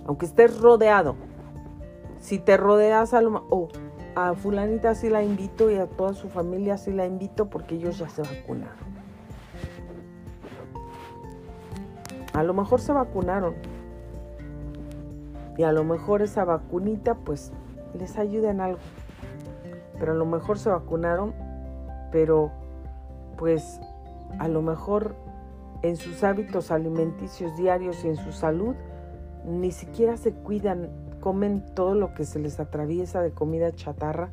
Aunque estés rodeado, si te rodeas a lo oh, a fulanita sí la invito y a toda su familia sí la invito porque ellos ya se vacunaron. A lo mejor se vacunaron. Y a lo mejor esa vacunita pues les ayuda en algo. Pero a lo mejor se vacunaron, pero pues a lo mejor en sus hábitos alimenticios diarios y en su salud ni siquiera se cuidan, comen todo lo que se les atraviesa de comida chatarra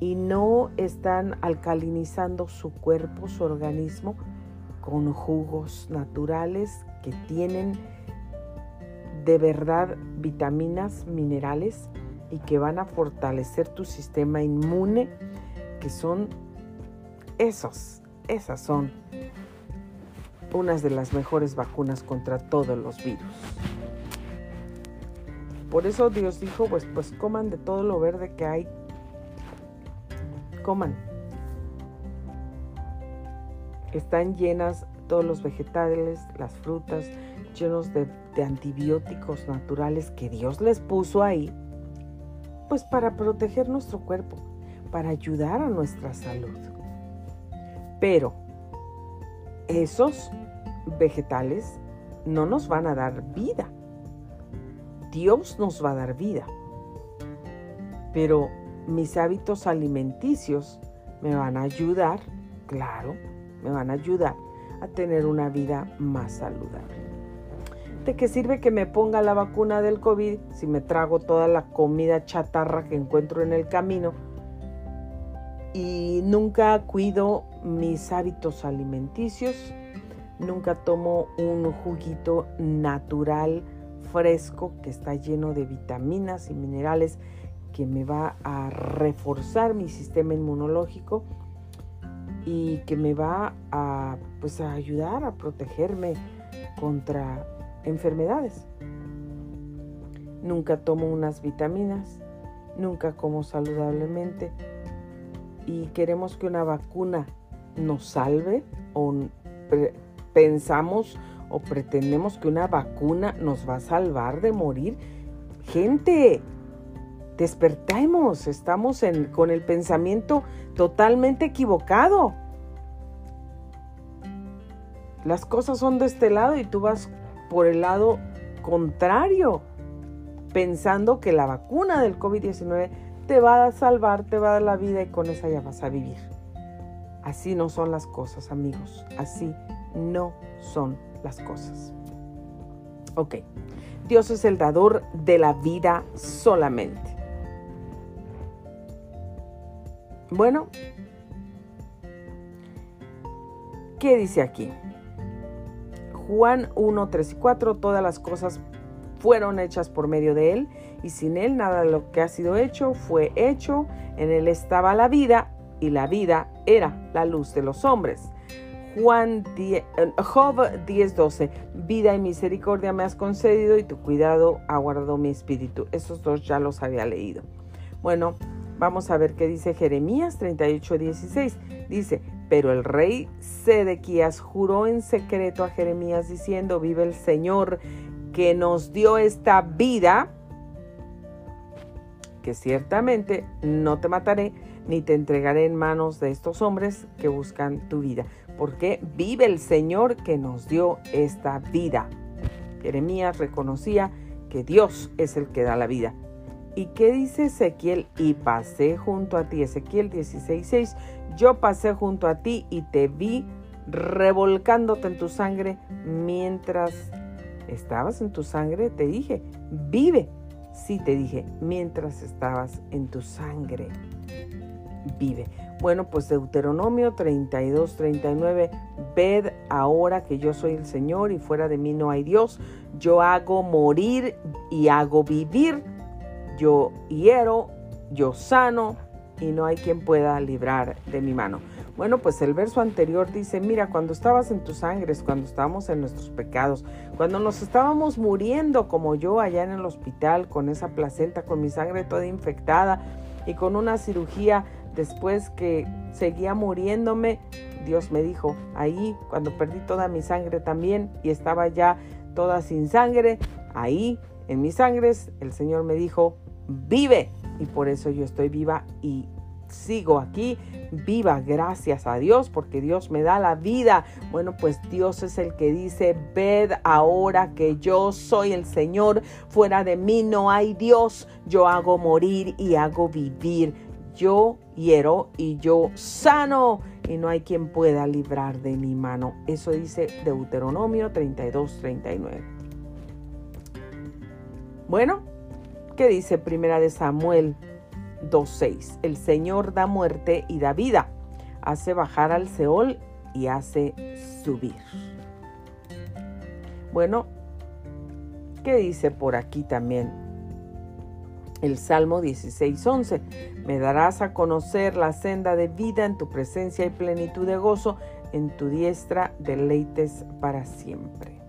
y no están alcalinizando su cuerpo, su organismo con jugos naturales que tienen de verdad vitaminas, minerales y que van a fortalecer tu sistema inmune, que son esos, esas son unas de las mejores vacunas contra todos los virus. Por eso Dios dijo, pues, pues coman de todo lo verde que hay. Coman. Están llenas todos los vegetales, las frutas, llenos de, de antibióticos naturales que Dios les puso ahí, pues para proteger nuestro cuerpo, para ayudar a nuestra salud. Pero esos vegetales no nos van a dar vida. Dios nos va a dar vida. Pero mis hábitos alimenticios me van a ayudar, claro, me van a ayudar a tener una vida más saludable. ¿De qué sirve que me ponga la vacuna del COVID si me trago toda la comida chatarra que encuentro en el camino y nunca cuido mis hábitos alimenticios, nunca tomo un juguito natural, fresco, que está lleno de vitaminas y minerales que me va a reforzar mi sistema inmunológico y que me va a, pues, a ayudar a protegerme contra enfermedades. Nunca tomo unas vitaminas, nunca como saludablemente, y queremos que una vacuna nos salve o pensamos o pretendemos que una vacuna nos va a salvar de morir. Gente, despertemos, estamos con el pensamiento totalmente equivocado. Las cosas son de este lado y tú vas por el lado contrario, pensando que la vacuna del COVID-19 te va a salvar, te va a dar la vida y con esa ya vas a vivir. Así no son las cosas, amigos. Así no son las cosas. Ok, Dios es el dador de la vida solamente. Bueno, ¿qué dice aquí? Juan 1, 3 y 4, todas las cosas fueron hechas por medio de Él y sin Él nada de lo que ha sido hecho fue hecho. En Él estaba la vida y la vida era la luz de los hombres. Juan 10, eh, Job 10:12, vida y misericordia me has concedido y tu cuidado ha guardado mi espíritu. Esos dos ya los había leído. Bueno, vamos a ver qué dice Jeremías 38:16. Dice, pero el rey Sedequías juró en secreto a Jeremías diciendo, vive el Señor que nos dio esta vida, que ciertamente no te mataré ni te entregaré en manos de estos hombres que buscan tu vida, porque vive el Señor que nos dio esta vida. Jeremías reconocía que Dios es el que da la vida. ¿Y qué dice Ezequiel? Y pasé junto a ti, Ezequiel 16:6, yo pasé junto a ti y te vi revolcándote en tu sangre mientras estabas en tu sangre, te dije, vive. Sí, te dije, mientras estabas en tu sangre, vive. Bueno, pues Deuteronomio 32, 39, ved ahora que yo soy el Señor y fuera de mí no hay Dios. Yo hago morir y hago vivir. Yo hiero, yo sano y no hay quien pueda librar de mi mano. Bueno, pues el verso anterior dice, mira, cuando estabas en tus sangres, cuando estábamos en nuestros pecados, cuando nos estábamos muriendo como yo allá en el hospital con esa placenta, con mi sangre toda infectada y con una cirugía después que seguía muriéndome, Dios me dijo, ahí cuando perdí toda mi sangre también y estaba ya toda sin sangre, ahí en mis sangres, el Señor me dijo, vive. Y por eso yo estoy viva y sigo aquí viva, gracias a Dios, porque Dios me da la vida. Bueno, pues Dios es el que dice, ved ahora que yo soy el Señor, fuera de mí no hay Dios, yo hago morir y hago vivir, yo hiero y yo sano y no hay quien pueda librar de mi mano. Eso dice Deuteronomio 32, 39. Bueno, ¿qué dice Primera de Samuel 2.6. El Señor da muerte y da vida, hace bajar al Seol y hace subir. Bueno, ¿qué dice por aquí también? El Salmo 16.11. Me darás a conocer la senda de vida en tu presencia y plenitud de gozo, en tu diestra deleites para siempre.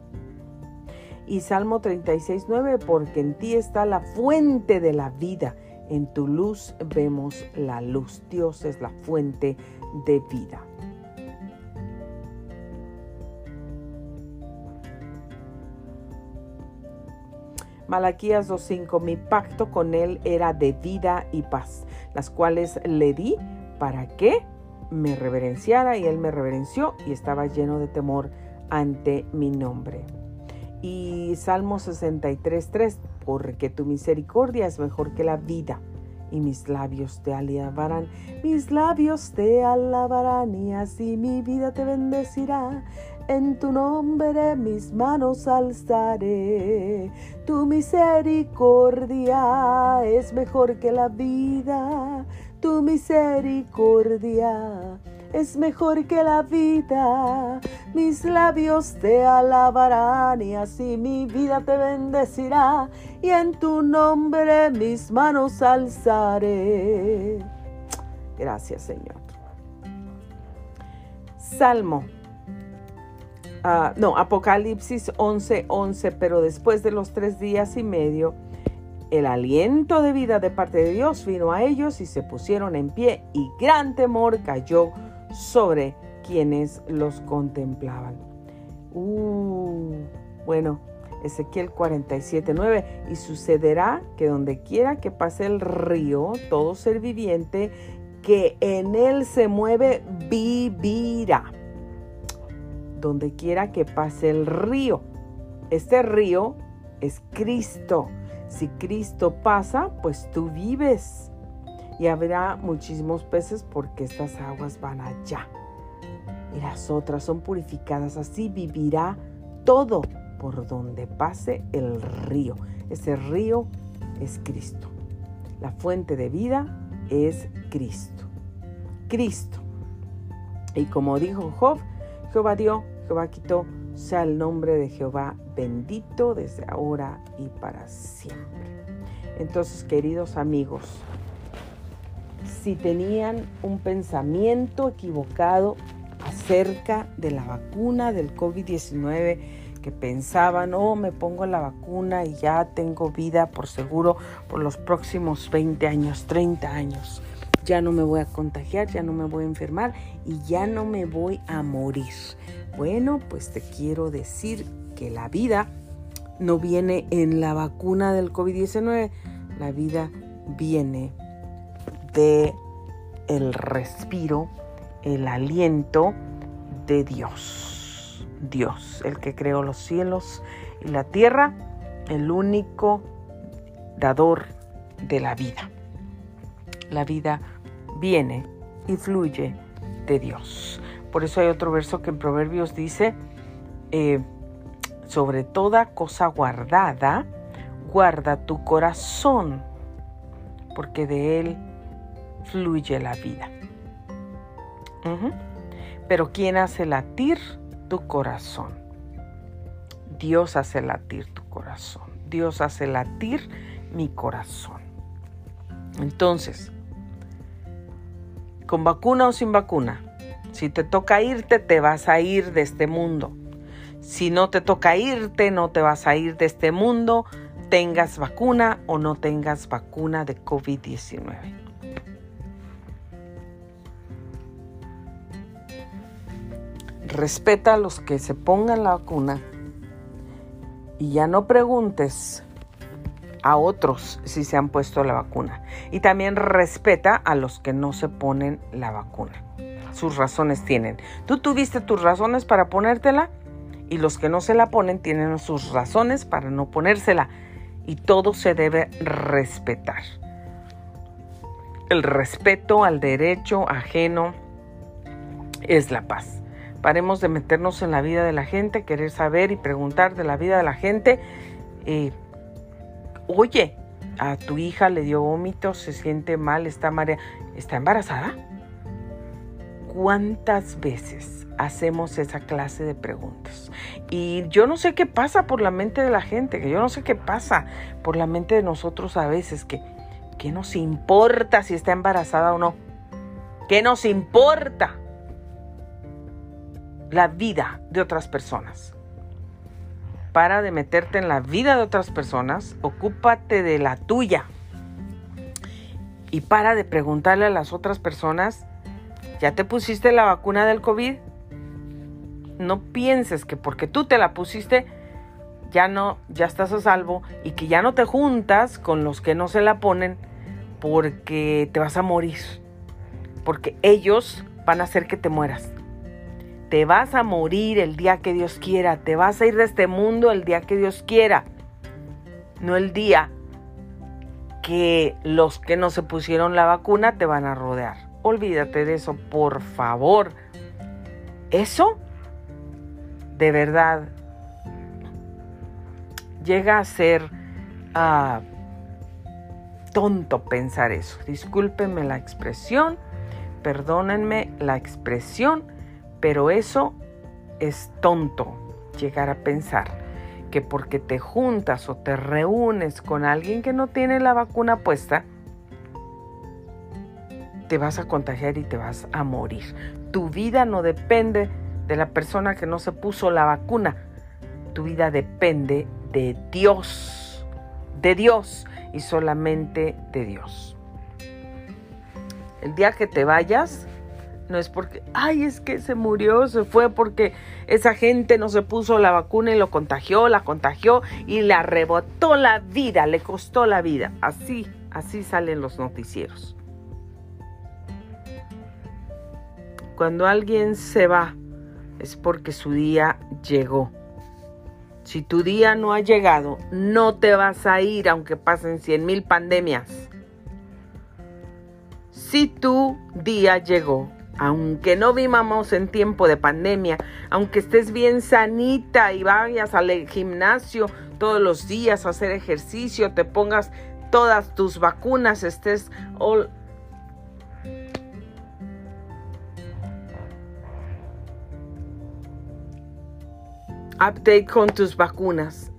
Y Salmo 36.9. Porque en ti está la fuente de la vida en tu luz vemos la luz. Dios es la fuente de vida. Malaquías 2.5, mi pacto con él era de vida y paz, las cuales le di para que me reverenciara y él me reverenció y estaba lleno de temor ante mi nombre. Y Salmo 63.3, porque tu misericordia es mejor que la vida y mis labios te alabarán, mis labios te alabarán y así mi vida te bendecirá. En tu nombre mis manos alzaré. Tu misericordia es mejor que la vida. Tu misericordia es mejor que la vida. Mis labios te alabarán y así mi vida te bendecirá. Y en tu nombre mis manos alzaré. Gracias Señor. Salmo. Ah, no, Apocalipsis 11:11, 11, pero después de los tres días y medio, el aliento de vida de parte de Dios vino a ellos y se pusieron en pie y gran temor cayó sobre quienes los contemplaban. Uh, bueno, Ezequiel 47, 9. Y sucederá que donde quiera que pase el río, todo ser viviente que en él se mueve vivirá. Donde quiera que pase el río. Este río es Cristo. Si Cristo pasa, pues tú vives. Y habrá muchísimos peces porque estas aguas van allá. Y las otras son purificadas. Así vivirá todo por donde pase el río. Ese río es Cristo. La fuente de vida es Cristo. Cristo. Y como dijo Job, Jehová dio, Jehová quitó, sea el nombre de Jehová bendito desde ahora y para siempre. Entonces, queridos amigos, si tenían un pensamiento equivocado acerca de la vacuna del COVID-19, que pensaban, oh, me pongo la vacuna y ya tengo vida por seguro por los próximos 20 años, 30 años. Ya no me voy a contagiar, ya no me voy a enfermar y ya no me voy a morir. Bueno, pues te quiero decir que la vida no viene en la vacuna del COVID-19, la vida viene de el respiro, el aliento de Dios. Dios, el que creó los cielos y la tierra, el único dador de la vida. La vida viene y fluye de Dios. Por eso hay otro verso que en Proverbios dice, eh, sobre toda cosa guardada, guarda tu corazón, porque de él fluye la vida. Pero ¿quién hace latir tu corazón? Dios hace latir tu corazón. Dios hace latir mi corazón. Entonces, con vacuna o sin vacuna, si te toca irte, te vas a ir de este mundo. Si no te toca irte, no te vas a ir de este mundo, tengas vacuna o no tengas vacuna de COVID-19. Respeta a los que se pongan la vacuna y ya no preguntes a otros si se han puesto la vacuna. Y también respeta a los que no se ponen la vacuna. Sus razones tienen. Tú tuviste tus razones para ponértela y los que no se la ponen tienen sus razones para no ponérsela y todo se debe respetar. El respeto al derecho ajeno es la paz. Paremos de meternos en la vida de la gente, querer saber y preguntar de la vida de la gente. Eh, oye, a tu hija le dio vómito, se siente mal, está marea, ¿está embarazada? ¿Cuántas veces hacemos esa clase de preguntas. Y yo no sé qué pasa por la mente de la gente, que yo no sé qué pasa por la mente de nosotros a veces, que, ¿qué nos importa si está embarazada o no? ¿Qué nos importa la vida de otras personas? Para de meterte en la vida de otras personas, ocúpate de la tuya. Y para de preguntarle a las otras personas, ¿ya te pusiste la vacuna del COVID? no pienses que porque tú te la pusiste ya no, ya estás a salvo y que ya no te juntas con los que no se la ponen porque te vas a morir. Porque ellos van a hacer que te mueras. Te vas a morir el día que Dios quiera. Te vas a ir de este mundo el día que Dios quiera. No el día que los que no se pusieron la vacuna te van a rodear. Olvídate de eso, por favor. Eso de verdad llega a ser ah, tonto pensar eso. Discúlpenme la expresión, perdónenme la expresión, pero eso es tonto llegar a pensar que porque te juntas o te reúnes con alguien que no tiene la vacuna puesta, te vas a contagiar y te vas a morir. Tu vida no depende de la persona que no se puso la vacuna. Tu vida depende de Dios, de Dios y solamente de Dios. El día que te vayas, No es porque, ay, es que se murió, se fue porque esa gente no se puso la vacuna y lo contagió, la contagió y le arrebotó la vida, le costó la vida. Así, así salen los noticieros. Cuando alguien se va, es porque su día llegó. Si tu día no ha llegado, no te vas a ir aunque pasen cien mil pandemias. Si tu día llegó, aunque no vivamos en tiempo de pandemia, aunque estés bien sanita y vayas al gimnasio todos los días a hacer ejercicio, te pongas todas tus vacunas, estés all update con tus vacunas.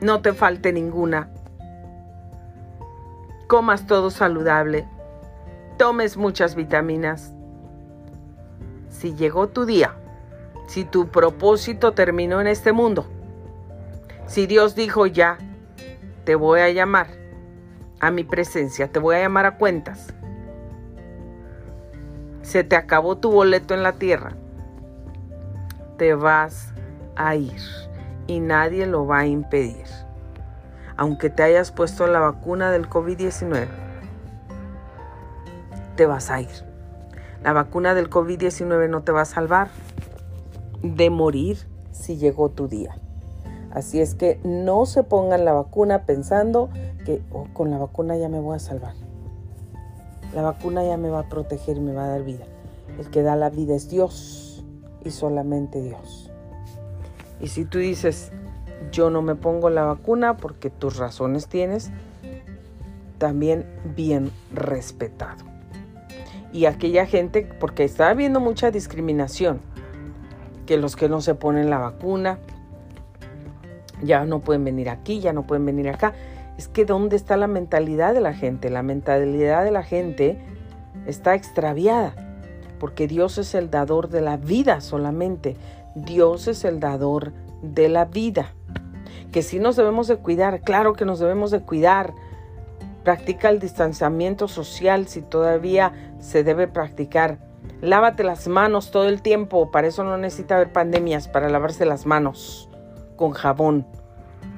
No te falte ninguna. Comas todo saludable. Tomes muchas vitaminas si llegó tu día, si tu propósito terminó en este mundo, si Dios dijo ya, te voy a llamar a mi presencia, te voy a llamar a cuentas, se te acabó tu boleto en la tierra, te vas a ir y nadie lo va a impedir. Aunque te hayas puesto la vacuna del COVID-19, te vas a ir. La vacuna del COVID-19 no te va a salvar de morir si llegó tu día. Así es que no se pongan la vacuna pensando que oh, con la vacuna ya me voy a salvar. La vacuna ya me va a proteger y me va a dar vida. El que da la vida es Dios y solamente Dios. Y si tú dices, yo no me pongo la vacuna porque tus razones tienes, también bien respetado y aquella gente, porque está habiendo mucha discriminación, que los que no se ponen la vacuna ya no pueden venir aquí, ya no pueden venir acá. Es que ¿dónde está la mentalidad de la gente? La mentalidad de la gente está extraviada, porque Dios es el dador de la vida solamente. Dios es el dador de la vida. Que si nos debemos de cuidar, claro que nos debemos de cuidar Practica el distanciamiento social si todavía se debe practicar. Lávate las manos todo el tiempo, para eso no necesita haber pandemias, para lavarse las manos con jabón.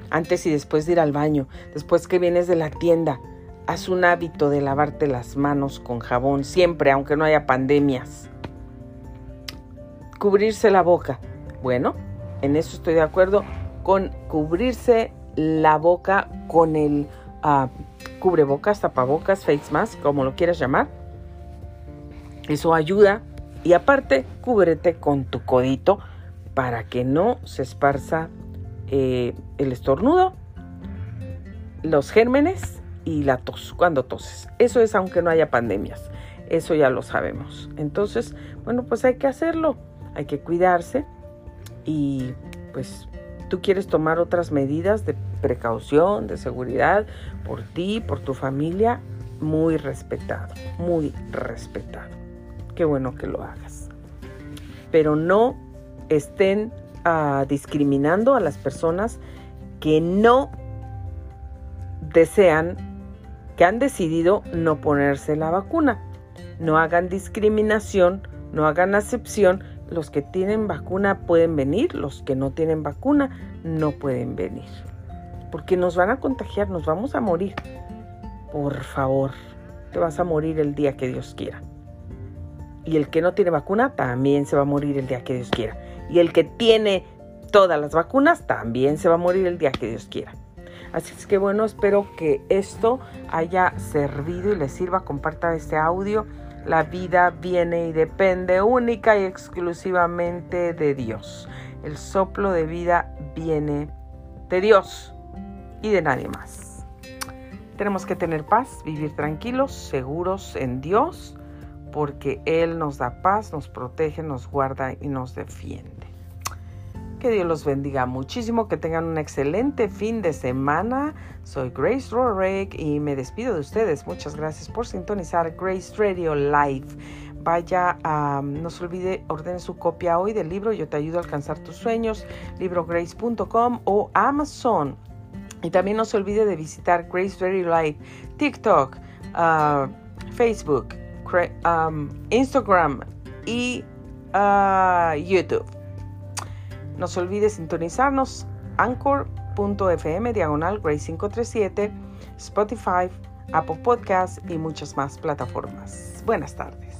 Antes y después de ir al baño, después que vienes de la tienda, haz un hábito de lavarte las manos con jabón siempre, aunque no haya pandemias. Cubrirse la boca. Bueno, en eso estoy de acuerdo con cubrirse la boca con el uh, cubrebocas, tapabocas, face mask, como lo quieras llamar. Eso ayuda. Y aparte, cúbrete con tu codito para que no se esparza eh, el estornudo, los gérmenes y la tos cuando toses. Eso es aunque no haya pandemias. Eso ya lo sabemos. Entonces, bueno, pues hay que hacerlo. Hay que cuidarse y pues tú quieres tomar otras medidas de precaución, de seguridad por ti, por tu familia, muy respetado, muy respetado. Qué bueno que lo hagas. Pero no estén ah, discriminando a las personas que no desean, que han decidido no ponerse la vacuna. No hagan discriminación, no hagan acepción. Los que tienen vacuna pueden venir, los que no tienen vacuna no pueden venir porque nos van a contagiar, nos vamos a morir. Por favor, te vas a morir el día que Dios quiera. Y el que no tiene vacuna también se va a morir el día que Dios quiera. Y el que tiene todas las vacunas también se va a morir el día que Dios quiera. Así es que bueno, espero que esto haya servido y les sirva. Comparta este audio. La vida viene y depende única y exclusivamente de Dios. El soplo de vida viene de Dios y de nadie más. Tenemos que tener paz, vivir tranquilos, seguros en Dios, porque Él nos da paz, nos protege, nos guarda y nos defiende. Que Dios los bendiga muchísimo, que tengan un excelente fin de semana. Soy Grace Rorick y me despido de ustedes. Muchas gracias por sintonizar Grace Radio Live. Vaya, a, no se olvide, ordene su copia hoy del libro Yo te ayudo a alcanzar tus sueños, librograce.com o Amazon. Y también no se olvide de visitar Grace Very Live, TikTok, ah, Facebook, um, Instagram y uh, YouTube. No se olvide sintonizarnos anchor.fm diagonal Grace 537, Spotify, Apple Podcasts y muchas más plataformas. Buenas tardes.